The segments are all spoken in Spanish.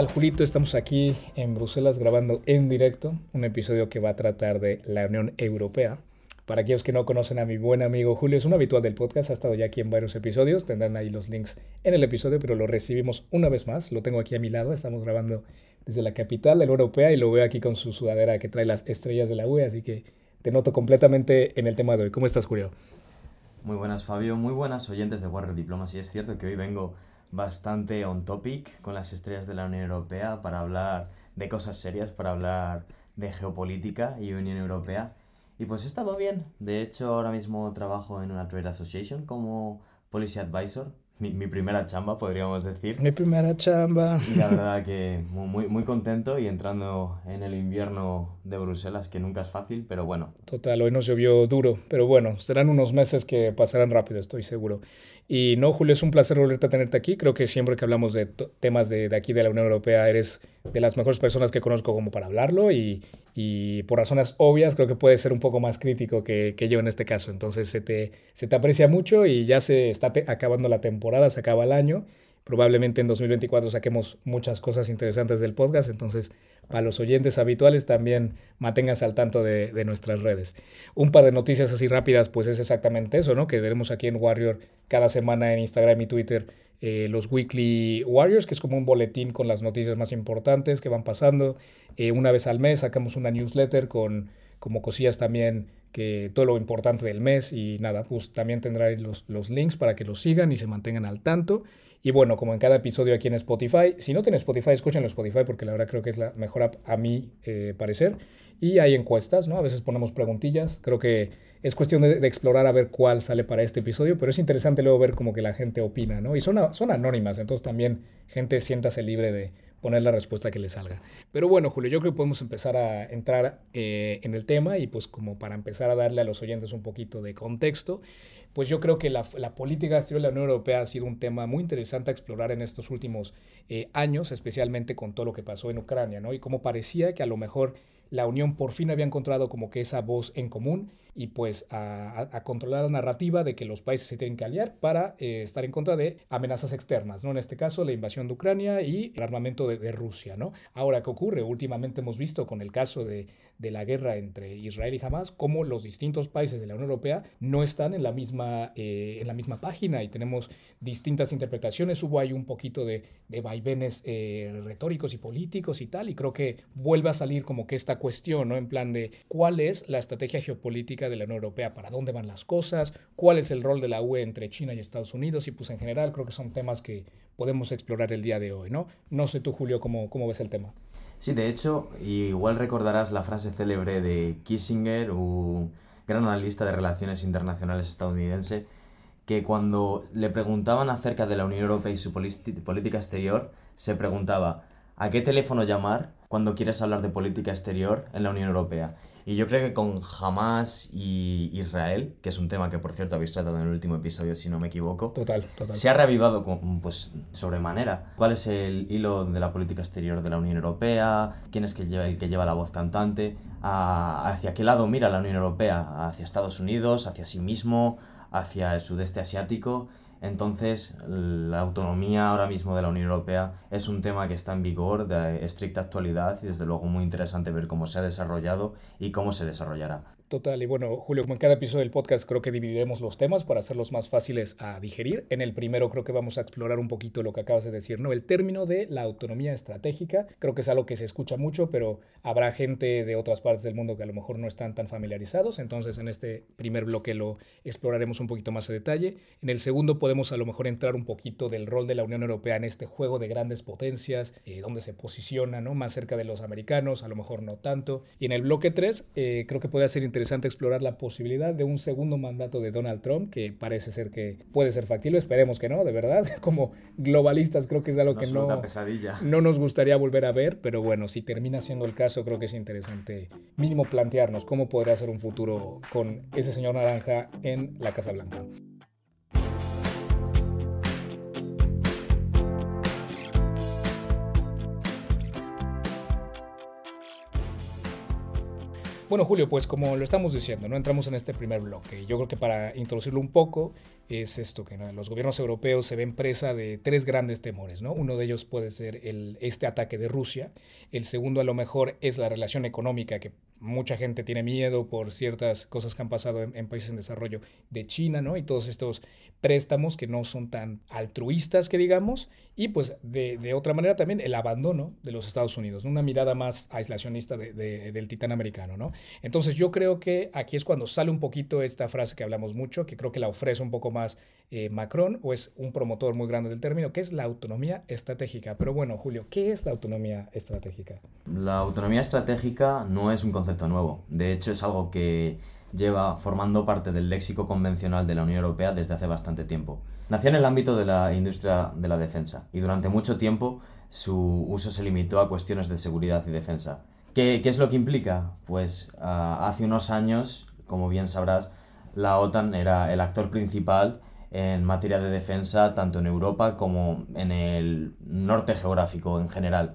¿Qué tal, Julito? Estamos aquí en Bruselas grabando en directo un episodio que va a tratar de la Unión Europea. Para aquellos que no conocen a mi buen amigo Julio, es un habitual del podcast, ha estado ya aquí en varios episodios, tendrán ahí los links en el episodio, pero lo recibimos una vez más, lo tengo aquí a mi lado, estamos grabando desde la capital de la Europea y lo veo aquí con su sudadera que trae las estrellas de la UE, así que te noto completamente en el tema de hoy. ¿Cómo estás, Julio? Muy buenas, Fabio, muy buenas oyentes de Warrior Diplomas, y es cierto que hoy vengo bastante on topic con las estrellas de la Unión Europea para hablar de cosas serias, para hablar de geopolítica y Unión Europea. Y pues he estado bien. De hecho, ahora mismo trabajo en una trade association como policy advisor. Mi, mi primera chamba, podríamos decir. Mi primera chamba. Y la verdad que muy, muy contento y entrando en el invierno de Bruselas, que nunca es fácil, pero bueno. Total, hoy nos llovió duro, pero bueno, serán unos meses que pasarán rápido, estoy seguro. Y no, Julio, es un placer volverte a tenerte aquí. Creo que siempre que hablamos de temas de, de, aquí de la Unión Europea, eres de las mejores personas que conozco como para hablarlo y, y por razones obvias creo que puedes ser un poco más crítico que, que yo en este caso. Entonces se te, se te aprecia mucho y ya se está acabando la temporada, se acaba el año. Probablemente en 2024 saquemos muchas cosas interesantes del podcast, entonces para los oyentes habituales también manténganse al tanto de, nuestras redes. Un par de noticias así rápidas, pues es exactamente eso, ¿no? Que tenemos aquí en Warrior cada semana en Instagram y Twitter eh, los Weekly Warriors, que es como un boletín con las noticias más importantes que van pasando. Eh, una vez al mes sacamos una newsletter con como cosillas también que todo lo importante del mes y nada, pues también tendrán los, los links para que los sigan y se mantengan al tanto. Y bueno, como en cada episodio aquí en Spotify, si no tienen Spotify, escúchenlo en Spotify porque la verdad creo que es la mejor app a mi eh, parecer. Y hay encuestas, ¿no? A veces ponemos preguntillas. Creo que es cuestión de, explorar a ver cuál sale para este episodio, pero es interesante luego ver como que la gente opina, ¿no? Y son, son anónimas, entonces también gente siéntase libre de poner la respuesta que le salga. Pero bueno, Julio, yo creo que podemos empezar a entrar eh, en el tema y pues como para empezar a darle a los oyentes un poquito de contexto pues yo creo que la, política exterior de la Unión Europea ha sido un tema muy interesante a explorar en estos últimos eh, años, especialmente con todo lo que pasó en Ucrania, ¿no? Y como parecía que a lo mejor la Unión por fin había encontrado como que esa voz en común y pues a, controlar la narrativa de que los países se tienen que aliar para eh, estar en contra de amenazas externas, ¿no? En este caso, la invasión de Ucrania y el armamento de, de Rusia, ¿no? Ahora, ¿qué ocurre? Últimamente hemos visto con el caso de, de, la guerra entre Israel y Hamas, cómo los distintos países de la Unión Europea no están en la misma, eh, en la misma página y tenemos distintas interpretaciones. Hubo ahí un poquito de, de vaivenes eh, retóricos y políticos y tal, y creo que vuelve a salir como que esta cuestión, ¿no? En plan de cuál es la estrategia geopolítica de la Unión Europea, para dónde van las cosas, cuál es el rol de la UE entre China y Estados Unidos y pues en general creo que son temas que podemos explorar el día de hoy, ¿no? No sé tú, Julio, cómo, cómo ves el tema. Sí, de hecho, igual recordarás la frase célebre de Kissinger, un gran analista de relaciones internacionales estadounidense, que cuando le preguntaban acerca de la Unión Europea y su política exterior, se preguntaba, ¿a qué teléfono llamar cuando quieres hablar de política exterior en la Unión Europea? Y yo creo que con Hamas y Israel, que es un tema que por cierto habéis tratado en el último episodio, si no me equivoco, total, total. se ha reavivado con, pues, sobremanera. ¿Cuál es el hilo de la política exterior de la Unión Europea? ¿Quién es el que lleva la voz cantante? ¿A, ¿Hacia qué lado mira la Unión Europea? ¿Hacia Estados Unidos? ¿Hacia sí mismo? ¿Hacia el sudeste asiático? Entonces, la autonomía ahora mismo de la Unión Europea es un tema que está en vigor, de estricta actualidad y desde luego muy interesante ver cómo se ha desarrollado y cómo se desarrollará. Total, y bueno, Julio, como en cada episodio del podcast creo que dividiremos los temas para hacerlos más fáciles a digerir. En el primero creo que vamos a explorar un poquito lo que acabas de decir, ¿no? El término de la autonomía estratégica, creo que es algo que se escucha mucho, pero habrá gente de otras partes del mundo que a lo mejor no están tan familiarizados, entonces en este primer bloque lo exploraremos un poquito más a detalle. En el segundo podemos a lo mejor entrar un poquito del rol de la Unión Europea en este juego de grandes potencias, eh, donde se posiciona, ¿no? Más cerca de los americanos, a lo mejor no tanto. Y en el bloque 3 eh, creo que puede ser interesante interesante explorar la posibilidad de un segundo mandato de Donald Trump, que parece ser que puede ser factible, esperemos que no, de verdad. Como globalistas creo que es algo que no, pesadilla. no nos gustaría volver a ver, pero bueno, si termina siendo el caso, creo que es interesante mínimo plantearnos cómo podrá ser un futuro con ese señor naranja en la Casa Blanca. Bueno, Julio, pues como lo estamos diciendo, no entramos en este primer bloque. Yo creo que para introducirlo un poco es esto, que los gobiernos europeos se ven presa de tres grandes temores, ¿no? Uno de ellos puede ser este ataque de Rusia, el segundo a lo mejor es la relación económica, que mucha gente tiene miedo por ciertas cosas que han pasado en, países en desarrollo de China, ¿no? Y todos estos préstamos que no son tan altruistas que digamos, y pues de, de otra manera también el abandono de los Estados Unidos, una mirada más aislacionista del titán americano, ¿no? Entonces yo creo que aquí es cuando sale un poquito esta frase que hablamos mucho, que creo que la ofrece un poco más eh, Macron, o es un promotor muy grande del término, que es la autonomía estratégica. Pero bueno, Julio, ¿qué es la autonomía estratégica? La autonomía estratégica no es un concepto nuevo, de hecho es algo que lleva formando parte del léxico convencional de la Unión Europea desde hace bastante tiempo. Nació en el ámbito de la industria de la defensa y durante mucho tiempo su uso se limitó a cuestiones de seguridad y defensa. ¿Qué, es lo que implica? Pues ah, hace unos años, como bien sabrás, la OTAN era el actor principal en materia de defensa tanto en Europa como en el norte geográfico en general.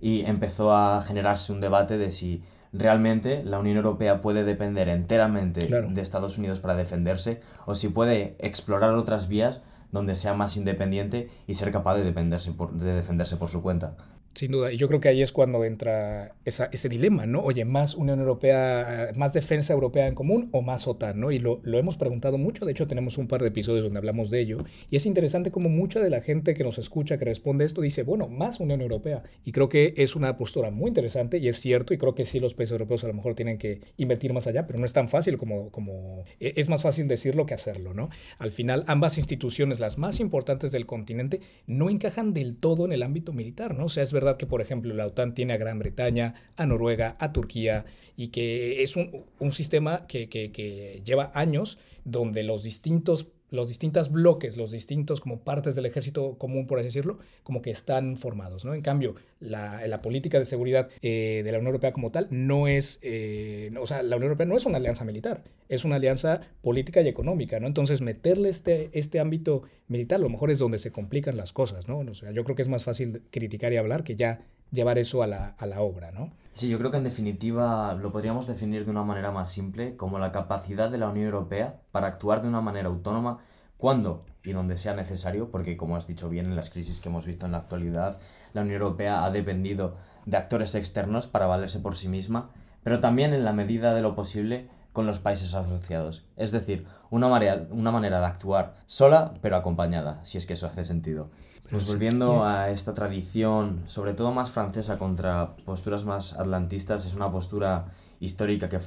Y empezó a generarse un debate de si realmente la Unión Europea puede depender enteramente de Estados Unidos para defenderse o si puede explorar otras vías donde sea más independiente y ser capaz de, de defenderse por su cuenta. Sin duda, y yo creo que ahí es cuando entra ese dilema, ¿no? Oye, más Unión Europea, más defensa europea en común o más OTAN, ¿no? Y lo, lo, hemos preguntado mucho, de hecho tenemos un par de episodios donde hablamos de ello, y es interesante como mucha de la gente que nos escucha, que responde esto, dice, bueno, más Unión Europea. Y creo que es una postura muy interesante y es cierto, y creo que sí los países europeos a lo mejor tienen que invertir más allá, pero no es tan fácil como, como e, es más fácil decirlo que hacerlo, ¿no? Al final, ambas instituciones, las más importantes del continente, no encajan del todo en el ámbito militar, ¿no? O sea, es verdad que, por ejemplo, la OTAN tiene a Gran Bretaña, a Noruega, a Turquía, y que es un, un sistema que lleva años donde los distintos los bloques, los distintos como partes del ejército común, por así decirlo, como que están formados, ¿no? En cambio, la, la política de seguridad eh, de la Unión Europea como tal no es, eh, o sea, la Unión Europea no es una alianza militar, es una alianza política y económica, ¿no? Entonces, meterle este, este ámbito militar a lo mejor es donde se complican las cosas, ¿no? Sea, yo creo que es más fácil criticar y hablar que ya llevar eso a la, a la obra, ¿no? Sí, yo creo que en definitiva lo podríamos definir de una manera más simple como la capacidad de la Unión Europea para actuar de una manera autónoma cuando y donde sea necesario, porque como has dicho bien en las crisis que hemos visto en la actualidad, la Unión Europea ha dependido de actores externos para valerse por sí misma, pero también en la medida de lo posible con los países asociados. Es decir, una manera, una manera de actuar sola pero acompañada, si es que eso hace sentido. Pues volviendo a esta tradición, sobre todo más francesa contra posturas más atlantistas, es una postura histórica que,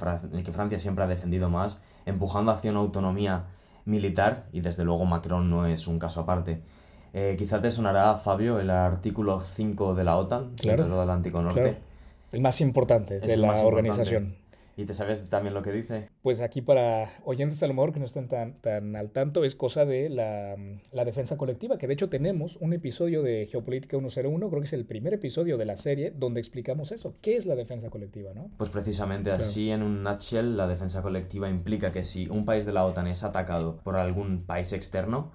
que Francia siempre ha defendido más, empujando hacia una autonomía militar, y desde luego Macron no es un caso aparte. Eh, quizá te sonará, Fabio, el artículo 5 de la OTAN, claro, del Atlántico Norte. El más importante de la organización. ¿Y te sabes también lo que dice? Pues aquí para oyentes a lo mejor que no estén tan, tan al tanto, es cosa de la, la, defensa colectiva, que de hecho tenemos un episodio de Geopolítica 101, creo que es el primer episodio de la serie donde explicamos eso. ¿Qué es la defensa colectiva? ¿no? Pues precisamente así, en un nutshell, la defensa colectiva implica que si un país de la OTAN es atacado por algún país externo,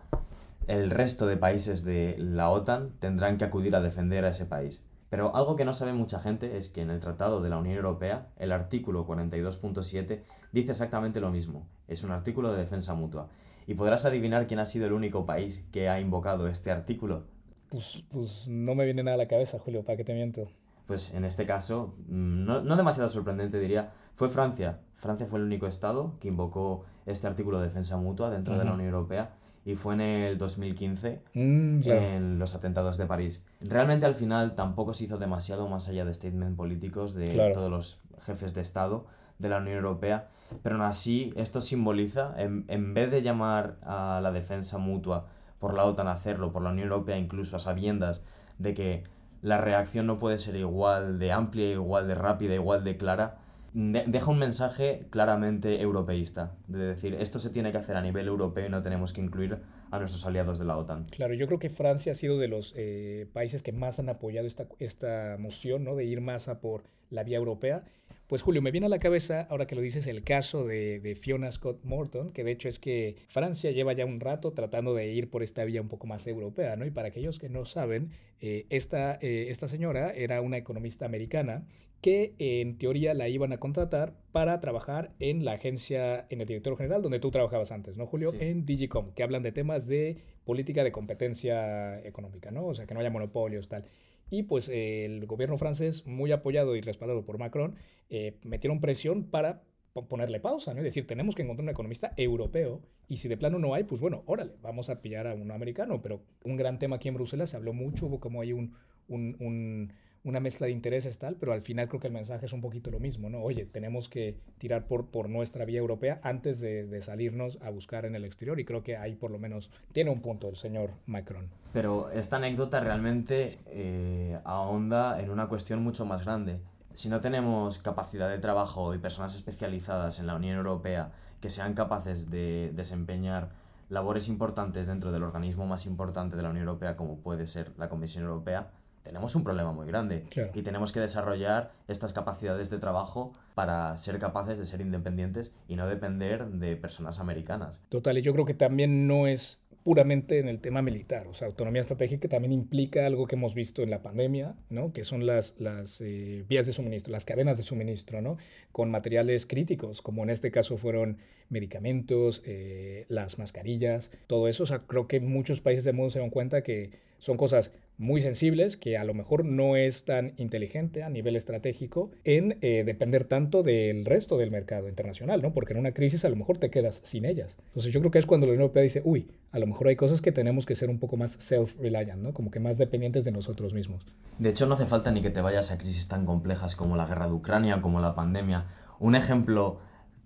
el resto de países de la OTAN tendrán que acudir a defender a ese país. Pero algo que no sabe mucha gente es que en el Tratado de la Unión Europea, el artículo 42.7 dice exactamente lo mismo. Es un artículo de defensa mutua. ¿Y podrás adivinar quién ha sido el único país que ha invocado este artículo? Pues, pues no me viene nada a la cabeza, Julio, ¿para qué te miento? Pues en este caso, mm, no, no demasiado sorprendente diría, fue Francia. Francia fue el único estado que invocó este artículo de defensa mutua dentro de la Unión Europea y fue en el 2015 mm, en los atentados de París. Realmente al final tampoco se hizo demasiado más allá de statement políticos de todos los jefes de Estado de la Unión Europea, pero aún así esto simboliza, en, en, vez de llamar a la defensa mutua por la OTAN a hacerlo, por la Unión Europea incluso a sabiendas de que la reacción no puede ser igual de amplia, igual de rápida, igual de clara, deja un mensaje claramente europeísta, de decir, esto se tiene que hacer a nivel europeo y no tenemos que incluir a nuestros aliados de la OTAN. Claro, yo creo que Francia ha sido de los eh, países que más han apoyado esta, esta moción, ¿no? De ir más a por la vía europea. Pues Julio, me viene a la cabeza, ahora que lo dices, el caso de, Fiona Scott Morton, que de hecho es que Francia lleva ya un rato tratando de ir por esta vía un poco más europea, ¿no? Y para aquellos que no saben, eh, esta, eh, esta señora era una economista americana que en teoría la iban a contratar para trabajar en la agencia, en el director general, donde tú trabajabas antes, ¿no, Julio? En Digicom, que hablan de temas de política de competencia económica, ¿no? O sea, que no haya monopolios, tal. Y pues el gobierno francés, muy apoyado y respaldado por Macron, eh, metieron presión para ponerle pausa, ¿no? Es decir, tenemos que encontrar un economista europeo y si de plano no hay, pues bueno, órale, vamos a pillar a un americano. Pero un gran tema aquí en Bruselas, se habló mucho, hubo como hay un, un una mezcla de intereses tal, pero al final creo que el mensaje es un poquito lo mismo, ¿no? Oye, tenemos que tirar por, por nuestra vía europea antes de, salirnos a buscar en el exterior y creo que ahí por lo menos tiene un punto el señor Macron. Pero esta anécdota realmente eh, ahonda en una cuestión mucho más grande. Si no tenemos capacidad de trabajo y personas especializadas en la Unión Europea que sean capaces de desempeñar labores importantes dentro del organismo más importante de la Unión Europea como puede ser la Comisión Europea, tenemos un problema muy grande y tenemos que desarrollar estas capacidades de trabajo para ser capaces de ser independientes y no depender de personas americanas. Total, y yo creo que también no es puramente en el tema militar, o sea, autonomía estratégica también implica algo que hemos visto en la pandemia, ¿no? Que son las, las eh, vías de suministro, las cadenas de suministro, ¿no? Con materiales críticos, como en este caso fueron medicamentos, eh, las mascarillas, todo eso, o sea, creo que muchos países del mundo se dan cuenta que son cosas muy sensibles que a lo mejor no es tan inteligente a nivel estratégico en eh, depender tanto del resto del mercado internacional, ¿no? Porque en una crisis a lo mejor te quedas sin ellas. Entonces yo creo que es cuando la Unión Europea dice, uy, a lo mejor hay cosas que tenemos que ser un poco más self-reliant, ¿no? Como que más dependientes de nosotros mismos. De hecho, no hace falta ni que te vayas a crisis tan complejas como la guerra de Ucrania, como la pandemia. Un ejemplo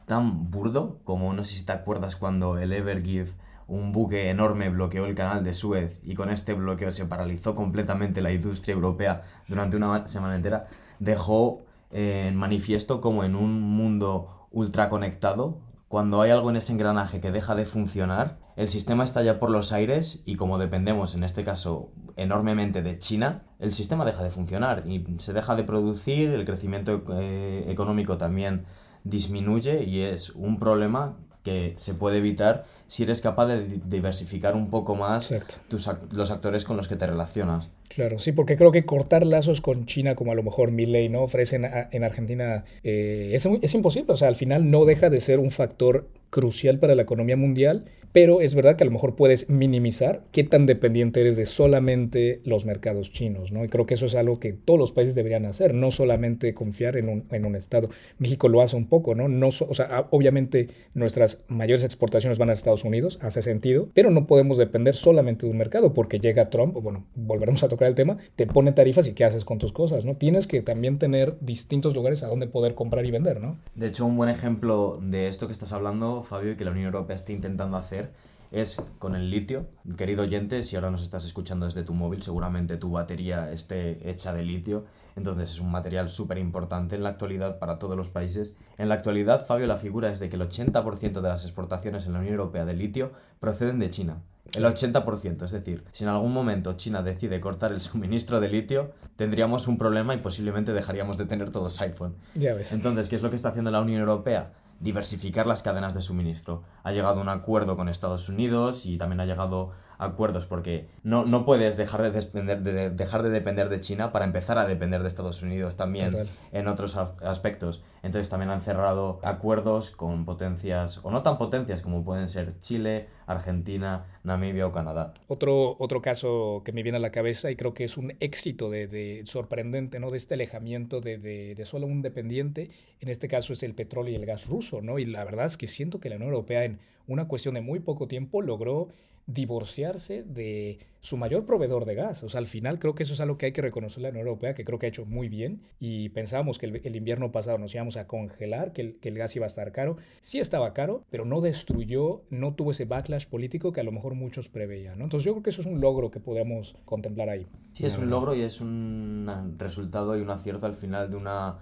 tan burdo como, no sé si te acuerdas cuando el Evergive un buque enorme bloqueó el canal de Suez y con este bloqueo se paralizó completamente la industria europea durante una semana entera, dejó en manifiesto como en un mundo ultraconectado, cuando hay algo en ese engranaje que deja de funcionar, el sistema estalla por los aires y como dependemos en este caso enormemente de China, el sistema deja de funcionar y se deja de producir, el crecimiento eh, económico también disminuye y es un problema que se puede evitar si eres capaz de diversificar un poco más tus, los actores con los que te relacionas. Claro, sí, porque creo que cortar lazos con China, como a lo mejor Milley no ofrecen en Argentina, eh, es, es imposible. O sea, al final no deja de ser un factor crucial para la economía mundial pero es verdad que a lo mejor puedes minimizar qué tan dependiente eres de solamente los mercados chinos, ¿no? Y creo que eso es algo que todos los países deberían hacer, no solamente confiar en un, en un Estado. México lo hace un poco, ¿no? no o sea, obviamente nuestras mayores exportaciones van a Estados Unidos, hace sentido, pero no podemos depender solamente de un mercado porque llega Trump, bueno, volveremos a tocar el tema, te pone tarifas y qué haces con tus cosas, ¿no? Tienes que también tener distintos lugares a donde poder comprar y vender, ¿no? De hecho, un buen ejemplo de esto que estás hablando, Fabio, y que la Unión Europea está intentando hacer, es con el litio. Querido oyente, si ahora nos estás escuchando desde tu móvil, seguramente tu batería esté hecha de litio. Entonces es un material súper importante en la actualidad para todos los países. En la actualidad, Fabio, la figura es de que el 80% de las exportaciones en la Unión Europea de litio proceden de China. El 80%, es decir, si en algún momento China decide cortar el suministro de litio, tendríamos un problema y posiblemente dejaríamos de tener todos iPhone. Ya ves. Entonces, ¿qué es lo que está haciendo la Unión Europea? Diversificar las cadenas de suministro. Ha llegado a un acuerdo con Estados Unidos y también ha llegado acuerdos porque no, no puedes dejar de, depender de, dejar de depender de China para empezar a depender de Estados Unidos también en otros aspectos. Entonces también han cerrado acuerdos con potencias o no tan potencias como pueden ser Chile, Argentina, Namibia o Canadá. Otro, otro caso que me viene a la cabeza y creo que es un éxito de, de sorprendente, ¿no? De este alejamiento de, de, de, solo un dependiente, en este caso es el petróleo y el gas ruso, ¿no? Y la verdad es que siento que la Unión Europea en una cuestión de muy poco tiempo logró divorciarse de su mayor proveedor de gas. O sea, al final creo que eso es algo que hay que reconocer la Unión Europea, que creo que ha hecho muy bien. Y pensábamos que el, invierno pasado nos íbamos a congelar, que el, gas iba a estar caro. Sí estaba caro, pero no destruyó, no tuvo ese backlash político que a lo mejor muchos preveían. ¿no? Entonces yo creo que eso es un logro que podemos contemplar ahí. Sí, es un logro y es un resultado y un acierto al final de una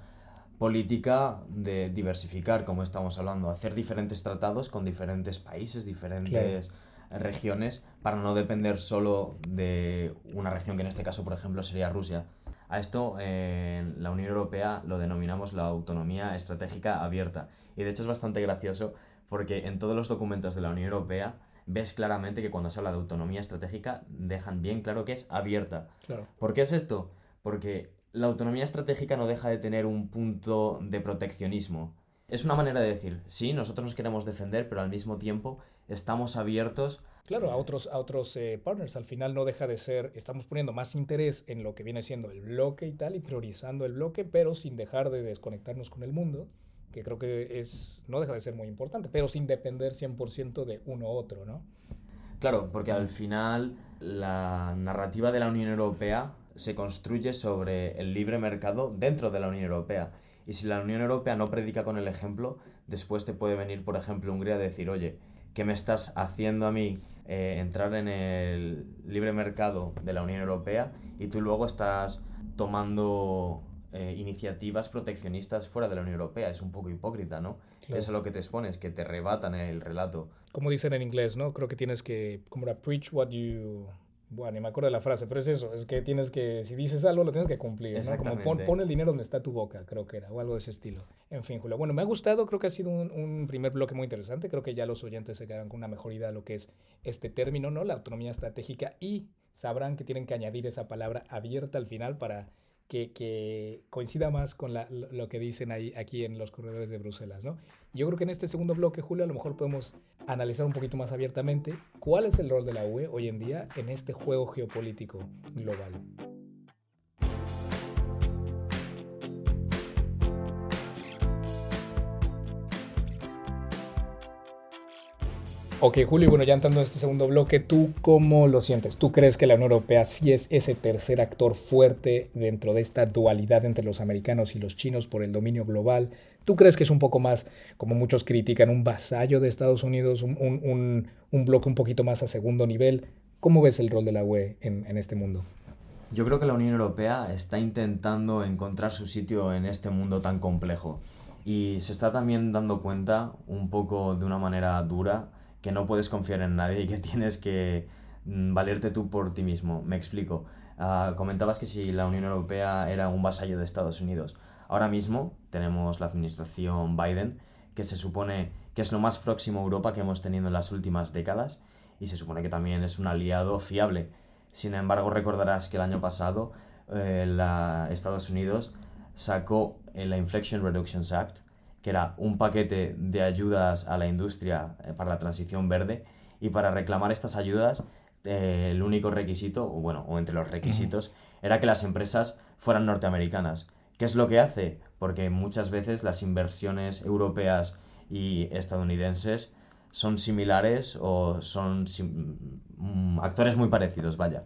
política de diversificar, como estamos hablando, hacer diferentes tratados con diferentes países, diferentes regiones para no depender solo de una región que en este caso, por ejemplo, sería Rusia. A esto en la Unión Europea lo denominamos la autonomía estratégica abierta. Y de hecho es bastante gracioso porque en todos los documentos de la Unión Europea ves claramente que cuando se habla de autonomía estratégica dejan bien claro que es abierta. Claro. ¿Por qué es esto? Porque la autonomía estratégica no deja de tener un punto de proteccionismo. Es una manera de decir, sí, nosotros nos queremos defender, pero al mismo tiempo estamos abiertos Claro, a otros, a otros eh, partners. Al final no deja de ser, estamos poniendo más interés en lo que viene siendo el bloque y tal, y priorizando el bloque, pero sin dejar de desconectarnos con el mundo, que creo que es, no deja de ser muy importante, pero sin depender 100% de uno u otro, ¿no? Claro, porque al final la narrativa de la Unión Europea se construye sobre el libre mercado dentro de la Unión Europea. Y si la Unión Europea no predica con el ejemplo, después te puede venir, por ejemplo, Hungría a decir, oye, ¿qué me estás haciendo a mí eh, entrar en el libre mercado de la Unión Europea y tú luego estás tomando eh, iniciativas proteccionistas fuera de la Unión Europea. Es un poco hipócrita, ¿no? Eso es lo que te expones, que te rebatan el relato. Como dicen en inglés, ¿no? Creo que tienes que, como era, preach what you bueno, ni me acuerdo de la frase, pero es eso, es que tienes que, si dices algo, lo tienes que cumplir, ¿no? Como pon, pon, el dinero donde está tu boca, creo que era, o algo de ese estilo. En fin, Julio, bueno, me ha gustado, creo que ha sido un, un primer bloque muy interesante, creo que ya los oyentes se quedarán con una mejor idea de lo que es este término, ¿no? La autonomía estratégica y sabrán que tienen que añadir esa palabra abierta al final para que, coincida más con lo que dicen ahí, aquí en los corredores de Bruselas. ¿no? Yo creo que en este segundo bloque, Julio, a lo mejor podemos analizar un poquito más abiertamente cuál es el rol de la UE hoy en día en este juego geopolítico global. Ok, Julio, bueno, ya entrando en este segundo bloque, ¿tú cómo lo sientes? ¿Tú crees que la Unión Europea sí es ese tercer actor fuerte dentro de esta dualidad entre los americanos y los chinos por el dominio global? ¿Tú crees que es un poco más, como muchos critican, un vasallo de Estados Unidos, un, bloque un poquito más a segundo nivel? ¿Cómo ves el rol de la UE en, en este mundo? Yo creo que la Unión Europea está intentando encontrar su sitio en este mundo tan complejo y se está también dando cuenta, un poco de una manera dura, que no puedes confiar en nadie y que tienes que mm, valerte tú por ti mismo. Me explico. Ah, comentabas que si la Unión Europea era un vasallo de Estados Unidos. Ahora mismo tenemos la administración Biden, que se supone que es lo más próximo a Europa que hemos tenido en las últimas décadas y se supone que también es un aliado fiable. Sin embargo, recordarás que el año pasado eh, Estados Unidos sacó la Inflation Reduction Act, que era un paquete de ayudas a la industria eh, para la transición verde y para reclamar estas ayudas eh, el único requisito, o bueno, o entre los requisitos, era que las empresas fueran norteamericanas. ¿Qué es lo que hace? Porque muchas veces las inversiones europeas y estadounidenses son similares o son mm, actores muy parecidos, vaya.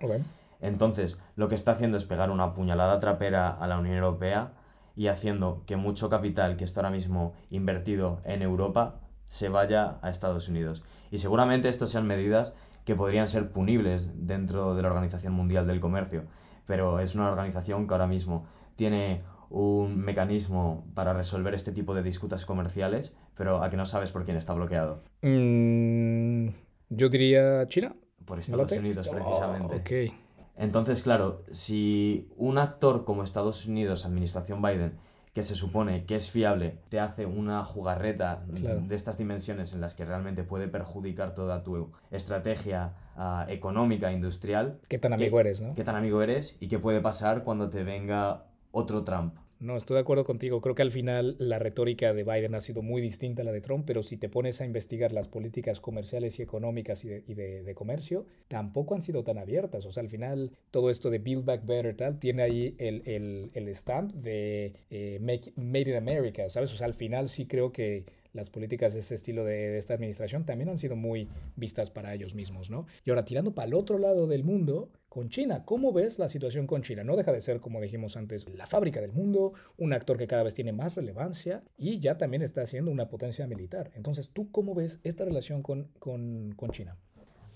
Entonces, lo que está haciendo es pegar una puñalada trapera a la Unión Europea y haciendo que mucho capital que está ahora mismo invertido en Europa se vaya a Estados Unidos. Y seguramente estas sean medidas que podrían ser punibles dentro de la Organización Mundial del Comercio, pero es una organización que ahora mismo tiene un mecanismo para resolver este tipo de disputas comerciales, pero a que no sabes por quién está bloqueado. Mm, yo diría China. Por Estados Unidos, precisamente. okay. Entonces, claro, si un actor como Estados Unidos, Administración Biden, que se supone que es fiable, te hace una jugarreta de estas dimensiones en las que realmente puede perjudicar toda tu estrategia uh, económica, industrial. ¿Qué tan amigo eres, no? ¿Qué tan amigo eres? ¿Y qué puede pasar cuando te venga otro Trump? No, estoy de acuerdo contigo. Creo que al final la retórica de Biden ha sido muy distinta a la de Trump, pero si te pones a investigar las políticas comerciales y económicas y de, comercio, tampoco han sido tan abiertas. O sea, al final todo esto de Build Back Better tal tiene ahí el, el, el stamp de eh, Made in America, ¿sabes? O sea, al final sí creo que las políticas de este estilo de, esta administración también han sido muy vistas para ellos mismos, ¿no? Y ahora tirando para el otro lado del mundo, con China, ¿cómo ves la situación con China? No deja de ser, como dijimos antes, la fábrica del mundo, un actor que cada vez tiene más relevancia y ya también está siendo una potencia militar. Entonces, ¿tú cómo ves esta relación con, con, con China?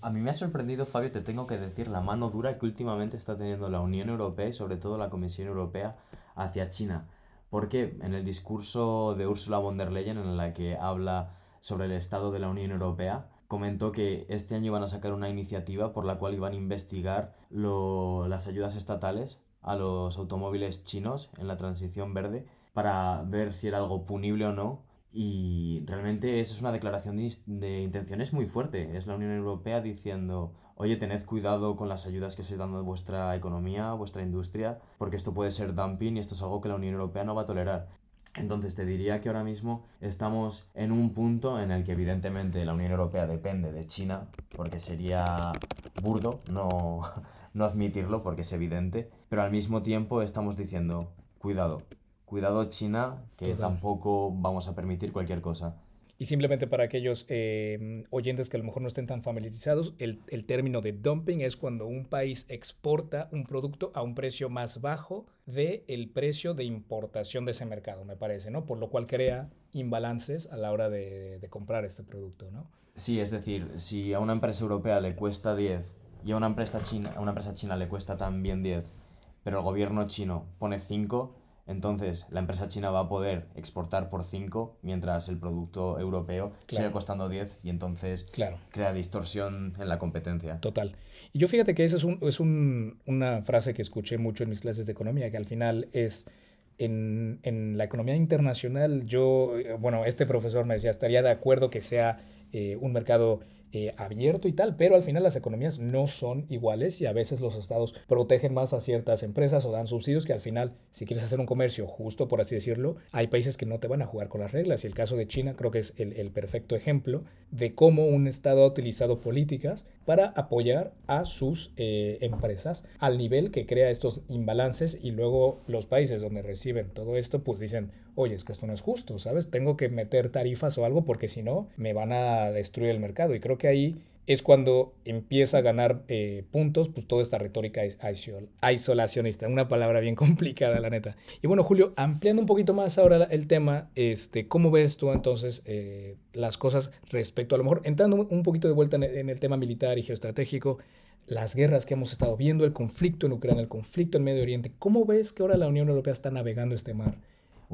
A mí me ha sorprendido, Fabio, te tengo que decir, la mano dura que últimamente está teniendo la Unión Europea y sobre todo la Comisión Europea hacia China. Porque en el discurso de Ursula von der Leyen, en la que habla sobre el estado de la Unión Europea, comentó que este año iban a sacar una iniciativa por la cual iban a investigar las ayudas estatales a los automóviles chinos en la transición verde para ver si era algo punible o no. Y realmente esa es una declaración de, de intenciones muy fuerte. Es la Unión Europea diciendo, oye, tened cuidado con las ayudas que se dan a vuestra economía, a vuestra industria, porque esto puede ser dumping y esto es algo que la Unión Europea no va a tolerar. Entonces te diría que ahora mismo estamos en un punto en el que evidentemente la Unión Europea depende de China, porque sería burdo no, no admitirlo, porque es evidente, pero al mismo tiempo estamos diciendo, cuidado, cuidado China, que tampoco vamos a permitir cualquier cosa. Y simplemente para aquellos eh, oyentes que a lo mejor no estén tan familiarizados, el, el, término de dumping es cuando un país exporta un producto a un precio más bajo del el precio de importación de ese mercado, me parece, ¿no? Por lo cual crea imbalances a la hora de, de comprar este producto, ¿no? Sí, es decir, si a una empresa europea le cuesta 10 y a una empresa china, a una empresa china le cuesta también 10, pero el gobierno chino pone 5, entonces, la empresa china va a poder exportar por 5 mientras el producto europeo sigue costando 10 y entonces crea distorsión en la competencia. Total. Y yo fíjate que esa es, un, es un, una frase que escuché mucho en mis clases de economía, que al final es en, en, la economía internacional, yo, eh, bueno, este profesor me decía, estaría de acuerdo que sea eh, un mercado eh, abierto y tal, pero al final las economías no son iguales y a veces los estados protegen más a ciertas empresas o dan subsidios que al final, si quieres hacer un comercio justo, por así decirlo, hay países que no te van a jugar con las reglas. Y el caso de China creo que es el, perfecto ejemplo de cómo un estado ha utilizado políticas para apoyar a sus eh, empresas al nivel que crea estos imbalances y luego los países donde reciben todo esto pues dicen, oye, es que esto no es justo, ¿sabes? Tengo que meter tarifas o algo porque si no me van a destruir el mercado y creo que ahí es cuando empieza a ganar eh, puntos, pues toda esta retórica isolacionista, una palabra bien complicada, la neta. Y bueno, Julio, ampliando un poquito más ahora el tema, este, ¿cómo ves tú entonces eh, las cosas respecto a lo mejor, entrando un poquito de vuelta en el, tema militar y geoestratégico, las guerras que hemos estado viendo, el conflicto en Ucrania, el conflicto en Medio Oriente, ¿cómo ves que ahora la Unión Europea está navegando este mar?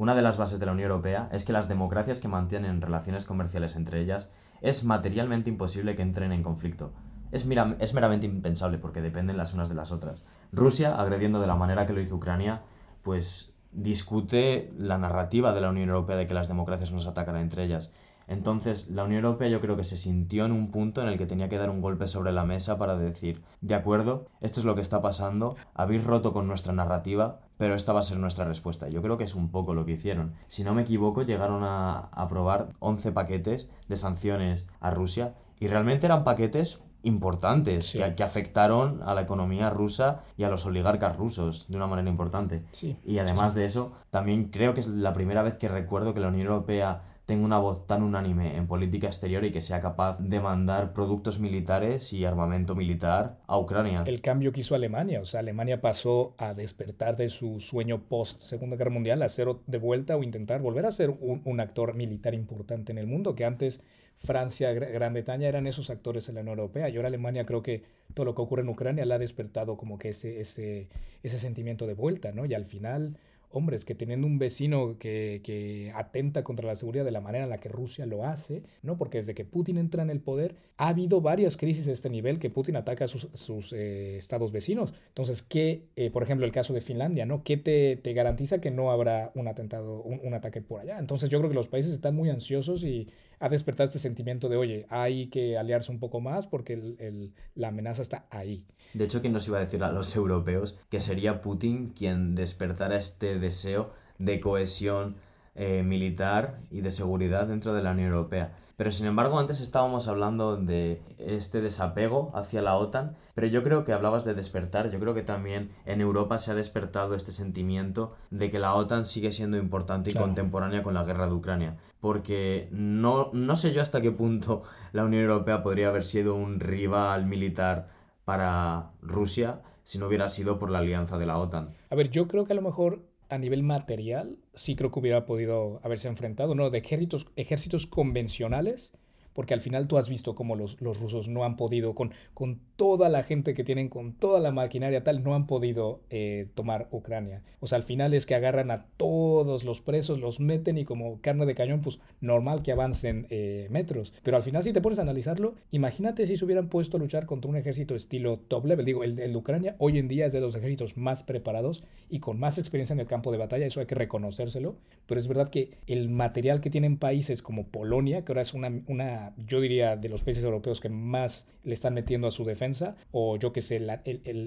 Una de las bases de la Unión Europea es que las democracias que mantienen relaciones comerciales entre ellas es materialmente imposible que entren en conflicto. Es, es meramente impensable porque dependen las unas de las otras. Rusia, agrediendo de la manera que lo hizo Ucrania, pues discute la narrativa de la Unión Europea de que las democracias nos atacan entre ellas. Entonces, la Unión Europea yo creo que se sintió en un punto en el que tenía que dar un golpe sobre la mesa para decir, de acuerdo, esto es lo que está pasando, habéis roto con nuestra narrativa, pero esta va a ser nuestra respuesta. Yo creo que es un poco lo que hicieron. Si no me equivoco, llegaron a aprobar 11 paquetes de sanciones a Rusia y realmente eran paquetes importantes que, que, afectaron a la economía rusa y a los oligarcas rusos de una manera importante. Y además de eso, también creo que es la primera vez que recuerdo que la Unión Europea tenga una voz tan unánime en política exterior y que sea capaz de mandar productos militares y armamento militar a Ucrania. El cambio que hizo Alemania, o sea, Alemania pasó a despertar de su sueño post Segunda Guerra Mundial a ser de vuelta o intentar volver a ser un, un actor militar importante en el mundo, que antes Francia, Gran Bretaña eran esos actores en la Unión Europea y ahora Alemania creo que todo lo que ocurre en Ucrania le ha despertado como que ese, ese, ese sentimiento de vuelta, ¿no? Y al final hombres, que teniendo un vecino que, que, atenta contra la seguridad de la manera en la que Rusia lo hace, ¿no? Porque desde que Putin entra en el poder, ha habido varias crisis de este nivel que Putin ataca a sus, sus eh, estados vecinos. Entonces, ¿qué, eh, por ejemplo, el caso de Finlandia, ¿no? ¿Qué te, te garantiza que no habrá un atentado, un, un ataque por allá? Entonces, yo creo que los países están muy ansiosos y ha despertado este sentimiento de, oye, hay que aliarse un poco más porque el, la amenaza está ahí. De hecho, ¿quién nos iba a decir a los europeos que sería Putin quien despertara este deseo de cohesión eh, militar y de seguridad dentro de la Unión Europea? Pero sin embargo, antes estábamos hablando de este desapego hacia la OTAN, pero yo creo que hablabas de despertar, yo creo que también en Europa se ha despertado este sentimiento de que la OTAN sigue siendo importante y contemporánea con la guerra de Ucrania, porque no, no sé yo hasta qué punto la Unión Europea podría haber sido un rival militar para Rusia si no hubiera sido por la alianza de la OTAN. A ver, yo creo que a lo mejor a nivel material, sí creo que hubiera podido haberse enfrentado, ¿no? De ejércitos, ejércitos convencionales, porque al final tú has visto cómo los, los rusos no han podido, con, con toda la gente que tienen, con toda la maquinaria tal, no han podido eh, tomar Ucrania. O sea, al final es que agarran a todos los presos, los meten y como carne de cañón, pues normal que avancen eh, metros. Pero al final, si te pones a analizarlo, imagínate si se hubieran puesto a luchar contra un ejército estilo top level. Digo, el, de Ucrania hoy en día es de los ejércitos más preparados y con más experiencia en el campo de batalla, eso hay que reconocérselo. Pero es verdad que el material que tienen países como Polonia, que ahora es una yo diría, de los países europeos que más le están metiendo a su defensa, o yo que sé,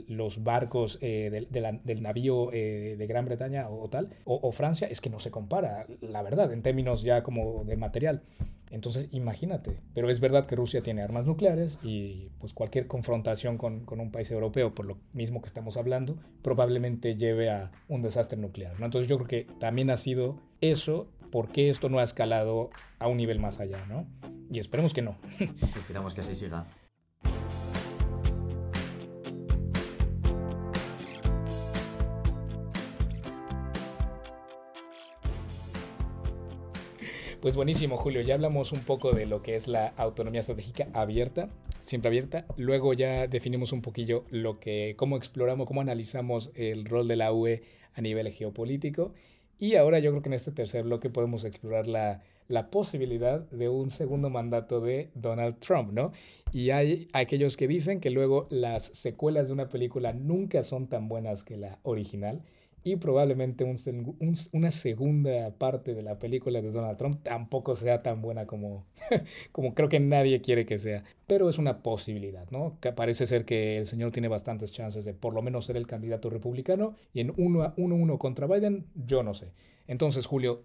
los barcos eh, del, navío eh, de Gran Bretaña o, tal, o, Francia, es que no se compara, la verdad, en términos ya como de material. Entonces, imagínate. Pero es verdad que Rusia tiene armas nucleares y pues cualquier confrontación con, con un país europeo, por lo mismo que estamos hablando, probablemente lleve a un desastre nuclear. ¿no? Entonces yo creo que también ha sido eso, porque esto no ha escalado a un nivel más allá, ¿no? Y esperemos que no. Esperamos que así siga. Pues buenísimo, Julio. Ya hablamos un poco de lo que es la autonomía estratégica abierta, siempre abierta. Luego ya definimos un poquillo lo que, cómo exploramos, cómo analizamos el rol de la UE a nivel geopolítico. Y ahora yo creo que en este tercer bloque podemos explorar la, la posibilidad de un segundo mandato de Donald Trump, ¿no? Y hay aquellos que dicen que luego las secuelas de una película nunca son tan buenas que la original y probablemente una segunda parte de la película de Donald Trump tampoco sea tan buena como, como creo que nadie quiere que sea. Pero es una posibilidad, ¿no? Que parece ser que el señor tiene bastantes chances de por lo menos ser el candidato republicano y en uno a uno, uno contra Biden, yo no sé. Entonces, Julio,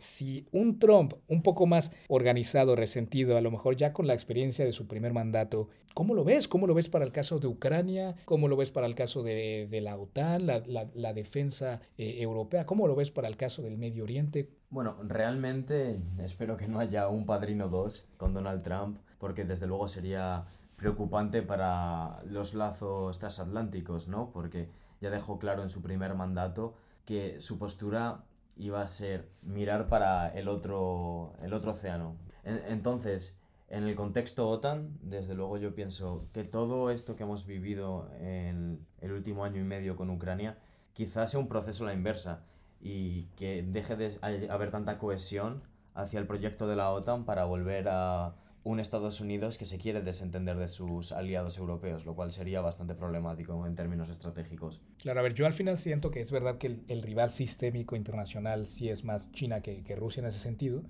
si un Trump un poco más organizado, resentido, a lo mejor ya con la experiencia de su primer mandato, ¿cómo lo ves? ¿Cómo lo ves para el caso de Ucrania? ¿Cómo lo ves para el caso de, la OTAN, la, defensa eh, europea? ¿Cómo lo ves para el caso del Medio Oriente? Bueno, realmente espero que no haya un padrino 2 con Donald Trump, porque desde luego sería preocupante para los lazos transatlánticos, ¿no? Porque ya dejó claro en su primer mandato que su postura iba a ser mirar para el otro, el otro océano. entonces, en el contexto OTAN, desde luego yo pienso que todo esto que hemos vivido en el último año y medio con Ucrania, quizás sea un proceso a la inversa y que deje de haber tanta cohesión hacia el proyecto de la OTAN para volver a un Estados Unidos que se quiere desentender de sus aliados europeos, lo cual sería bastante problemático en términos estratégicos. Claro, a ver, yo al final siento que es verdad que el, rival sistémico internacional sí es más China que, Rusia en ese sentido,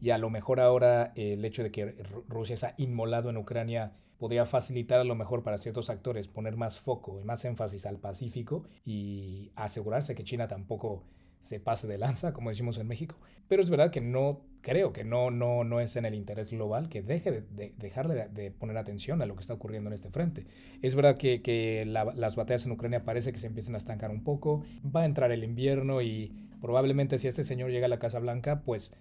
y a lo mejor ahora eh, el hecho de que Rusia se ha inmolado en Ucrania podría facilitar a lo mejor para ciertos actores poner más foco y más énfasis al Pacífico y asegurarse que China tampoco se pase de lanza, como decimos en México. Pero es verdad que no creo que no, no, no es en el interés global que deje de, dejarle de, poner atención a lo que está ocurriendo en este frente. Es verdad que, que las batallas en Ucrania parece que se empiezan a estancar un poco, va a entrar el invierno y probablemente si este señor llega a la Casa Blanca, pues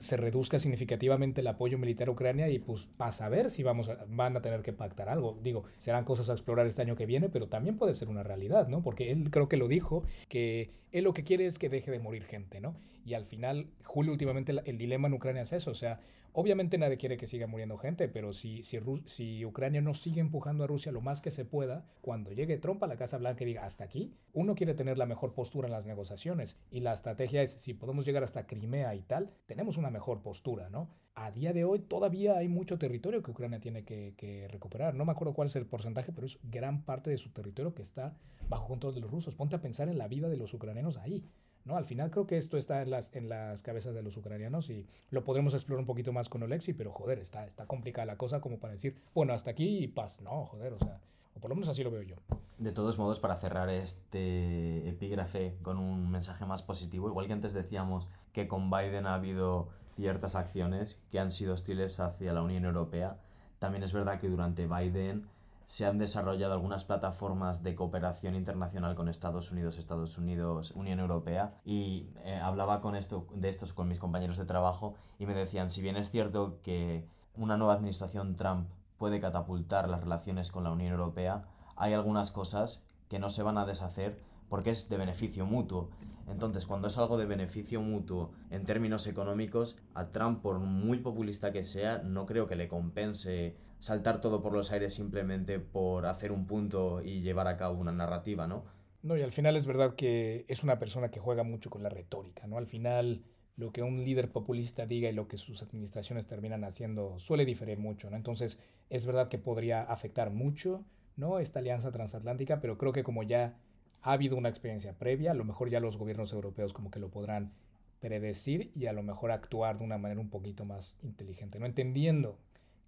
se reduzca significativamente el apoyo militar a Ucrania y pues pasa a ver si vamos van a tener que pactar algo. Digo, serán cosas a explorar este año que viene, pero también puede ser una realidad, ¿no? Porque él creo que lo dijo, que él lo que quiere es que deje de morir gente, ¿no? Y al final, Julio, últimamente el, dilema en Ucrania es eso, o sea, obviamente nadie quiere que siga muriendo gente, pero si, si, si Ucrania no sigue empujando a Rusia lo más que se pueda, cuando llegue Trump a la Casa Blanca y diga hasta aquí, uno quiere tener la mejor postura en las negociaciones y la estrategia es si podemos llegar hasta Crimea y tal, tenemos una mejor postura, ¿no? A día de hoy todavía hay mucho territorio que Ucrania tiene que, que recuperar. No me acuerdo cuál es el porcentaje, pero es gran parte de su territorio que está bajo control de los rusos. Ponte a pensar en la vida de los ucranianos ahí. ¿No? Al final creo que esto está en las, en las cabezas de los ucranianos y lo podremos explorar un poquito más con Olexi, pero joder, está, está complicada la cosa como para decir, bueno, hasta aquí y paz. No, joder, o sea, o por lo menos así lo veo yo. De todos modos, para cerrar este epígrafe con un mensaje más positivo, igual que antes decíamos que con Biden ha habido ciertas acciones que han sido hostiles hacia la Unión Europea, también es verdad que durante Biden se han desarrollado algunas plataformas de cooperación internacional con Estados Unidos, Estados Unidos, Unión Europea y eh, hablaba con esto, de estos con mis compañeros de trabajo y me decían, si bien es cierto que una nueva administración Trump puede catapultar las relaciones con la Unión Europea, hay algunas cosas que no se van a deshacer porque es de beneficio mutuo. Entonces, cuando es algo de beneficio mutuo en términos económicos, a Trump, por muy populista que sea, no creo que le compense saltar todo por los aires simplemente por hacer un punto y llevar a cabo una narrativa, ¿no? No, y al final es verdad que es una persona que juega mucho con la retórica, ¿no? Al final lo que un líder populista diga y lo que sus administraciones terminan haciendo suele diferir mucho, ¿no? Entonces, es verdad que podría afectar mucho, ¿no? Esta alianza transatlántica, pero creo que como ya ha habido una experiencia previa, a lo mejor ya los gobiernos europeos como que lo podrán predecir y a lo mejor actuar de una manera un poquito más inteligente, ¿no? Entendiendo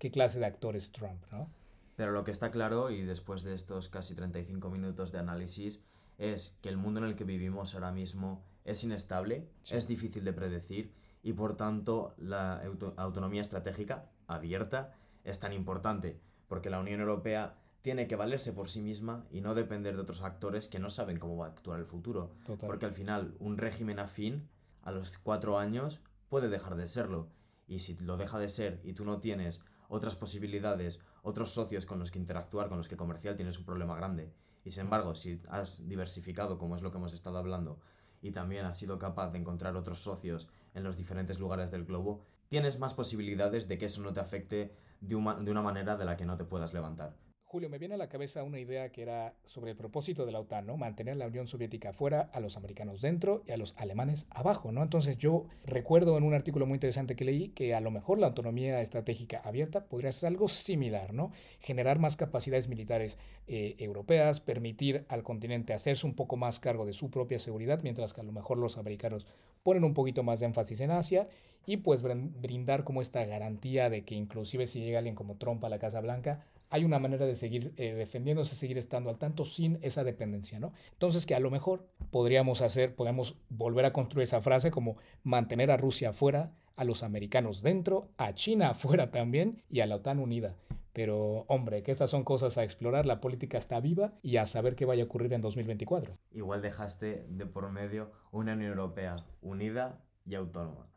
qué clase de actor es Trump, ¿no? Pero lo que está claro, y después de estos casi 35 minutos de análisis, es que el mundo en el que vivimos ahora mismo es inestable, es difícil de predecir y por tanto la autonomía estratégica abierta es tan importante porque la Unión Europea tiene que valerse por sí misma y no depender de otros actores que no saben cómo va a actuar el futuro. Porque al final un régimen afín a los cuatro años puede dejar de serlo y si lo deja de ser y tú no tienes otras posibilidades, otros socios con los que interactuar, con los que comercial, tienes un problema grande. Y sin embargo, si has diversificado, como es lo que hemos estado hablando, y también has sido capaz de encontrar otros socios en los diferentes lugares del globo, tienes más posibilidades de que eso no te afecte de, una manera de la que no te puedas levantar. Julio, me viene a la cabeza una idea que era sobre el propósito de la OTAN, ¿no? Mantener la Unión Soviética fuera, a los americanos dentro y a los alemanes abajo, ¿no? Entonces yo recuerdo en un artículo muy interesante que leí que a lo mejor la autonomía estratégica abierta podría ser algo similar, ¿no? Generar más capacidades militares eh, europeas, permitir al continente hacerse un poco más cargo de su propia seguridad, mientras que a lo mejor los americanos ponen un poquito más de énfasis en Asia y pues brindar como esta garantía de que inclusive si llega alguien como Trump a la Casa Blanca, hay una manera de seguir eh, defendiéndose, seguir estando al tanto sin esa dependencia, ¿no? Entonces que a lo mejor podríamos hacer, podemos volver a construir esa frase como mantener a Rusia fuera, a los americanos dentro, a China afuera también y a la OTAN unida. Pero hombre, que estas son cosas a explorar, la política está viva y a saber qué vaya a ocurrir en 2024. Igual dejaste de por medio una Unión Europea unida y autónoma.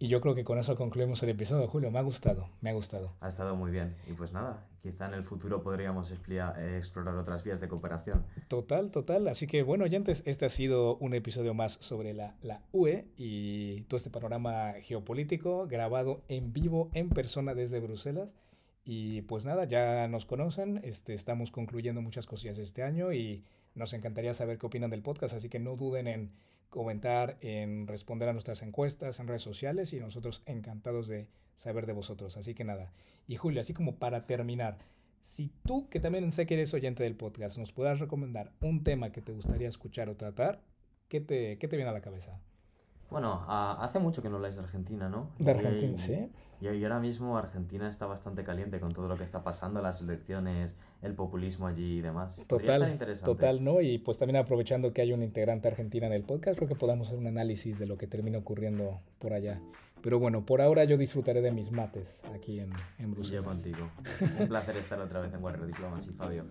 Y yo creo que con eso concluimos el episodio, Julio. Me ha gustado, me ha gustado. Ha estado muy bien. Y pues nada, quizá en el futuro podríamos eh, explorar otras vías de cooperación. Total, total. Así que bueno, oyentes, este ha sido un episodio más sobre la, la UE y todo este panorama geopolítico grabado en vivo, en persona desde Bruselas. Y pues nada, ya nos conocen, este, estamos concluyendo muchas cosillas este año y nos encantaría saber qué opinan del podcast, así que no duden en comentar, en responder a nuestras encuestas en redes sociales y nosotros encantados de saber de vosotros. Así que nada. Y Julio, así como para terminar, si tú, que también sé que eres oyente del podcast, nos puedas recomendar un tema que te gustaría escuchar o tratar, ¿qué te, qué te viene a la cabeza? Bueno, hace mucho que no habláis de Argentina, ¿no? De Argentina, sí. Y, ahora mismo Argentina está bastante caliente con todo lo que está pasando, las elecciones, el populismo allí y demás. Total, total, ¿no? Y pues también aprovechando que hay una integrante argentina en el podcast, creo que podamos hacer un análisis de lo que termina ocurriendo por allá. Pero bueno, por ahora yo disfrutaré de mis mates aquí en, Bruselas. Un placer estar otra vez en Warrior Diplomas y Fabio.